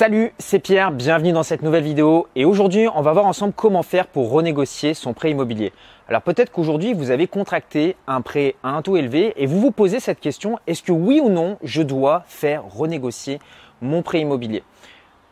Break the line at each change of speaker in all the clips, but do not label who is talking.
Salut, c'est Pierre, bienvenue dans cette nouvelle vidéo et aujourd'hui on va voir ensemble comment faire pour renégocier son prêt immobilier. Alors peut-être qu'aujourd'hui vous avez contracté un prêt à un taux élevé et vous vous posez cette question, est-ce que oui ou non je dois faire renégocier mon prêt immobilier?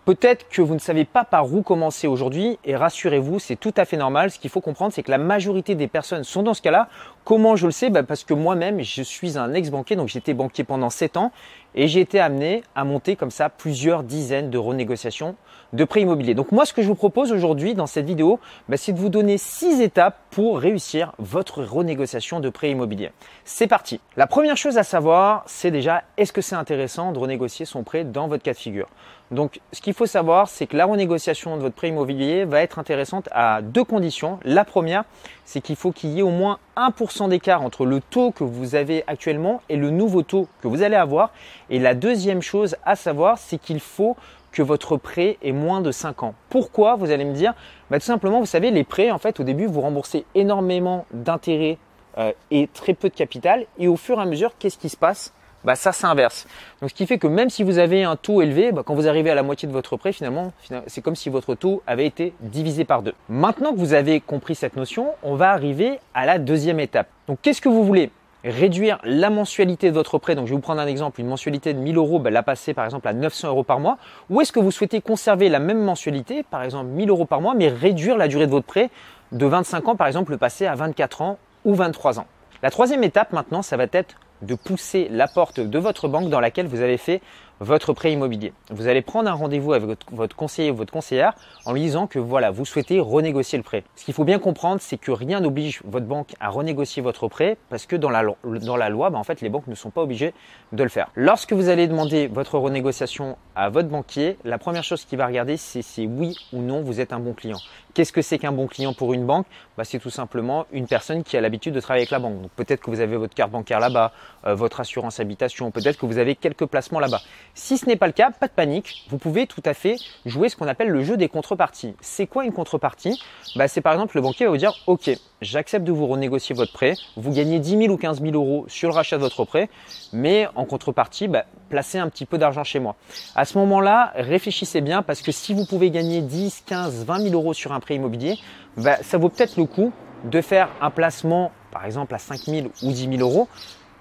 Peut-être que vous ne savez pas par où commencer aujourd'hui et rassurez-vous, c'est tout à fait normal. Ce qu'il faut comprendre, c'est que la majorité des personnes sont dans ce cas-là. Comment je le sais? Bah, Parce que moi-même, je suis un ex-banquier, donc j'étais banquier pendant 7 ans et j'ai été amené à monter comme ça plusieurs dizaines de renégociations de prêts immobiliers. Donc moi, ce que je vous propose aujourd'hui dans cette vidéo, bah, c'est de vous donner 6 étapes pour réussir votre renégociation de prêt immobilier. C'est parti. La première chose à savoir, c'est déjà, est-ce que c'est intéressant de renégocier son prêt dans votre cas de figure? Donc, ce qu'il faut savoir, c'est que la renégociation de votre prêt immobilier va être intéressante à deux conditions. La première, c'est qu'il faut qu'il y ait au moins 1% d'écart entre le taux que vous avez actuellement et le nouveau taux que vous allez avoir. Et la deuxième chose à savoir, c'est qu'il faut que votre prêt ait moins de 5 ans. Pourquoi Vous allez me dire, bah, tout simplement, vous savez, les prêts, en fait, au début, vous remboursez énormément d'intérêts euh, et très peu de capital. Et au fur et à mesure, qu'est-ce qui se passe? Bah ça s'inverse. Donc ce qui fait que même si vous avez un taux élevé, bah, quand vous arrivez à la moitié de votre prêt, finalement, c'est comme si votre taux avait été divisé par deux. Maintenant que vous avez compris cette notion, on va arriver à la deuxième étape. Donc qu'est-ce que vous voulez? Réduire la mensualité de votre prêt. Donc je vais vous prendre un exemple, une mensualité de 1000 euros, bah, la passer par exemple à 900 euros par mois. Ou est-ce que vous souhaitez conserver la même mensualité, par exemple 1000 euros par mois, mais réduire la durée de votre prêt de 25 ans, par exemple le passer à 24 ans ou 23 ans? La troisième étape maintenant, ça va être de pousser la porte de votre banque dans laquelle vous avez fait votre prêt immobilier. Vous allez prendre un rendez-vous avec votre, conseiller ou votre conseillère en lui disant que voilà, vous souhaitez renégocier le prêt. Ce qu'il faut bien comprendre, c'est que rien n'oblige votre banque à renégocier votre prêt parce que dans la, dans loi, bah, en fait, les banques ne sont pas obligées de le faire. Lorsque vous allez demander votre renégociation à votre banquier, la première chose qu'il va regarder, c'est si oui ou non vous êtes un bon client. Qu'est-ce que c'est qu'un bon client pour une banque? Bah, C'est tout simplement une personne qui a l'habitude de travailler avec la banque. Donc peut-être que vous avez votre carte bancaire là-bas, euh, votre assurance habitation, peut-être que vous avez quelques placements là-bas. Si ce n'est pas le cas, pas de panique, vous pouvez tout à fait jouer ce qu'on appelle le jeu des contreparties. C'est quoi une contrepartie? Bah, C'est par exemple le banquier va vous dire Ok, j'accepte de vous renégocier votre prêt, vous gagnez 10 000 ou 15 000 euros sur le rachat de votre prêt, mais en contrepartie, bah, placez un petit peu d'argent chez moi. À ce moment-là, réfléchissez bien parce que si vous pouvez gagner 10, 15, 20 000 euros sur un prêt immobilier, bah, ça vaut peut-être le coup de faire un placement, par exemple à 5 000 ou 10 000 euros,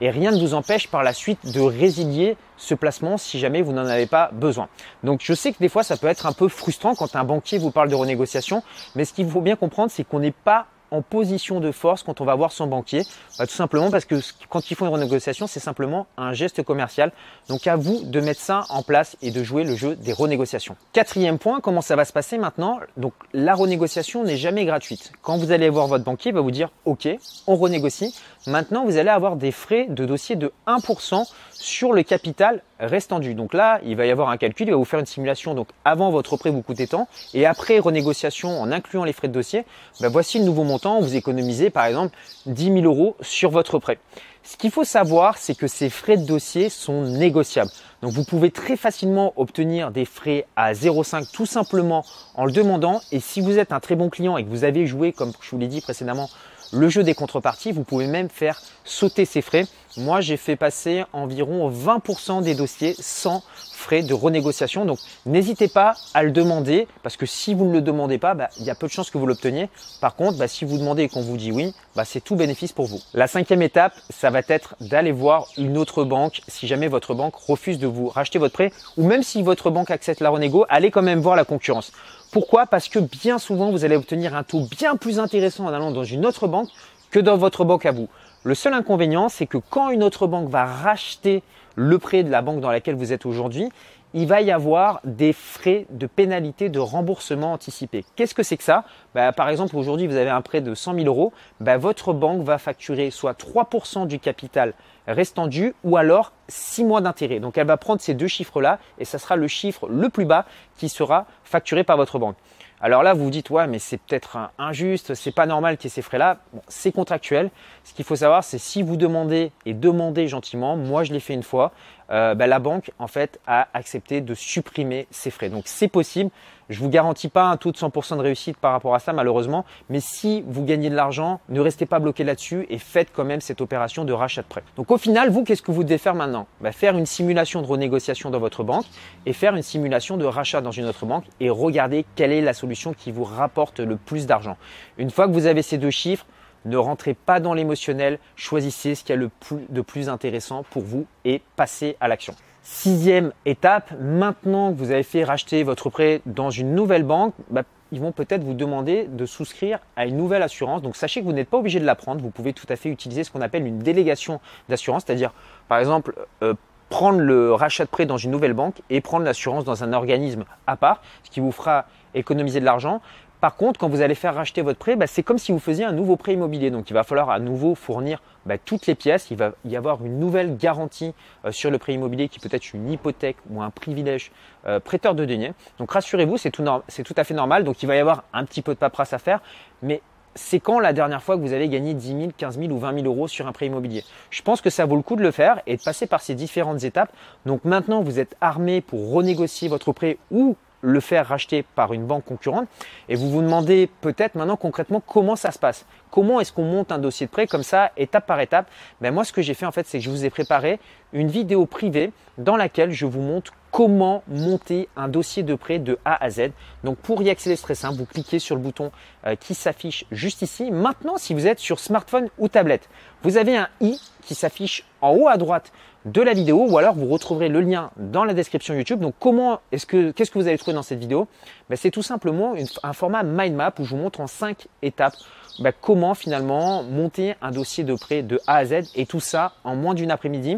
et rien ne vous empêche par la suite de résilier ce placement si jamais vous n'en avez pas besoin. Donc je sais que des fois ça peut être un peu frustrant quand un banquier vous parle de renégociation, mais ce qu'il faut bien comprendre c'est qu'on n'est pas en position de force quand on va voir son banquier bah, Tout simplement parce que quand ils font une renégociation, c'est simplement un geste commercial. Donc à vous de mettre ça en place et de jouer le jeu des renégociations. Quatrième point, comment ça va se passer maintenant? Donc la renégociation n'est jamais gratuite. Quand vous allez voir votre banquier, va vous dire OK, on renégocie. Maintenant, vous allez avoir des frais de dossier de 1% sur le capital restant dû. Donc là, il va y avoir un calcul, il va vous faire une simulation. Donc avant votre prêt vous coûtait tant et après renégociation en incluant les frais de dossier, ben voici le nouveau montant. Vous économisez par exemple 10 000 euros sur votre prêt. Ce qu'il faut savoir, c'est que ces frais de dossier sont négociables. Donc vous pouvez très facilement obtenir des frais à 0,5 tout simplement en le demandant. Et si vous êtes un très bon client et que vous avez joué, comme je vous l'ai dit précédemment, le jeu des contreparties, vous pouvez même faire sauter ces frais. Moi, j'ai fait passer environ 20% des dossiers sans frais de renégociation. Donc, n'hésitez pas à le demander parce que si vous ne le demandez pas, bah, il y a peu de chances que vous l'obteniez. Par contre, bah, si vous demandez et qu'on vous dit oui, bah, c'est tout bénéfice pour vous. La cinquième étape, ça va être d'aller voir une autre banque si jamais votre banque refuse de vous racheter votre prêt ou même si votre banque accepte la renégo, allez quand même voir la concurrence. Pourquoi? Parce que bien souvent, vous allez obtenir un taux bien plus intéressant en allant dans une autre banque que dans votre banque à vous. Le seul inconvénient, c'est que quand une autre banque va racheter le prêt de la banque dans laquelle vous êtes aujourd'hui, il va y avoir des frais de pénalité de remboursement anticipé. Qu'est-ce que c'est que ça? Bah, Par exemple, aujourd'hui, vous avez un prêt de 100 000 euros, bah, votre banque va facturer soit 3% du capital restant dû ou alors 6 mois d'intérêt. Donc elle va prendre ces deux chiffres-là et ça sera le chiffre le plus bas qui sera facturé par votre banque. Alors là, vous vous dites, ouais, mais c'est peut-être injuste, c'est pas normal qu'il y ait ces frais-là. C'est contractuel. Ce qu'il faut savoir, c'est si vous demandez et demandez gentiment, moi je l'ai fait une fois, euh, bah, la banque en fait a accepté de supprimer ces frais. Donc c'est possible. Je vous garantis pas un taux de 100% de réussite par rapport à ça malheureusement, mais si vous gagnez de l'argent, ne restez pas bloqué là-dessus et faites quand même cette opération de rachat de prêt. Donc au final, vous, qu'est-ce que vous devez faire maintenant? Bah, Faire une simulation de renégociation dans votre banque et faire une simulation de rachat dans une autre banque et regarder quelle est la solution qui vous rapporte le plus d'argent. Une fois que vous avez ces deux chiffres, ne rentrez pas dans l'émotionnel, choisissez ce qu'il y a le plus, de plus intéressant pour vous et passez à l'action. Sixième étape, maintenant que vous avez fait racheter votre prêt dans une nouvelle banque, bah, ils vont peut-être vous demander de souscrire à une nouvelle assurance. Donc sachez que vous n'êtes pas obligé de la prendre. Vous pouvez tout à fait utiliser ce qu'on appelle une délégation d'assurance, c'est-à-dire par exemple euh, prendre le rachat de prêt dans une nouvelle banque et prendre l'assurance dans un organisme à part, ce qui vous fera économiser de l'argent. Par contre, quand vous allez faire racheter votre prêt, bah, c'est comme si vous faisiez un nouveau prêt immobilier. Donc, il va falloir à nouveau fournir bah, toutes les pièces. Il va y avoir une nouvelle garantie euh, sur le prêt immobilier qui peut être une hypothèque ou un privilège euh, prêteur de deniers. Donc, rassurez-vous, c'est tout, tout, à fait normal. Donc, il va y avoir un petit peu de paperasse à faire. Mais c'est quand la dernière fois que vous avez gagné 10 000, 15 000 ou 20 000 euros sur un prêt immobilier? Je pense que ça vaut le coup de le faire et de passer par ces différentes étapes. Donc maintenant, vous êtes armé pour renégocier votre prêt ou le faire racheter par une banque concurrente. Et vous vous demandez peut-être maintenant concrètement comment ça se passe. Comment est-ce qu'on monte un dossier de prêt comme ça, étape par étape? Ben Moi, ce que j'ai fait en fait, c'est que je vous ai préparé une vidéo privée dans laquelle je vous montre comment monter un dossier de prêt de A à Z. Donc pour y accéder, c'est très simple, vous cliquez sur le bouton euh, qui s'affiche juste ici. Maintenant, si vous êtes sur smartphone ou tablette, vous avez un i qui s'affiche en haut à droite de la vidéo ou alors vous retrouverez le lien dans la description YouTube. Donc comment est-ce que qu'est-ce que vous allez trouver dans cette vidéo? Ben, C'est tout simplement un format mind map où je vous montre en cinq étapes ben, comment finalement monter un dossier de prêt de A à Z et tout ça en moins d'une après-midi.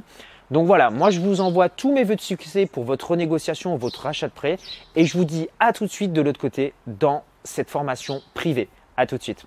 Donc voilà, moi je vous envoie tous mes vœux de succès pour votre renégociation, votre rachat de prêt et je vous dis à tout de suite de l'autre côté dans cette formation privée. À tout de suite.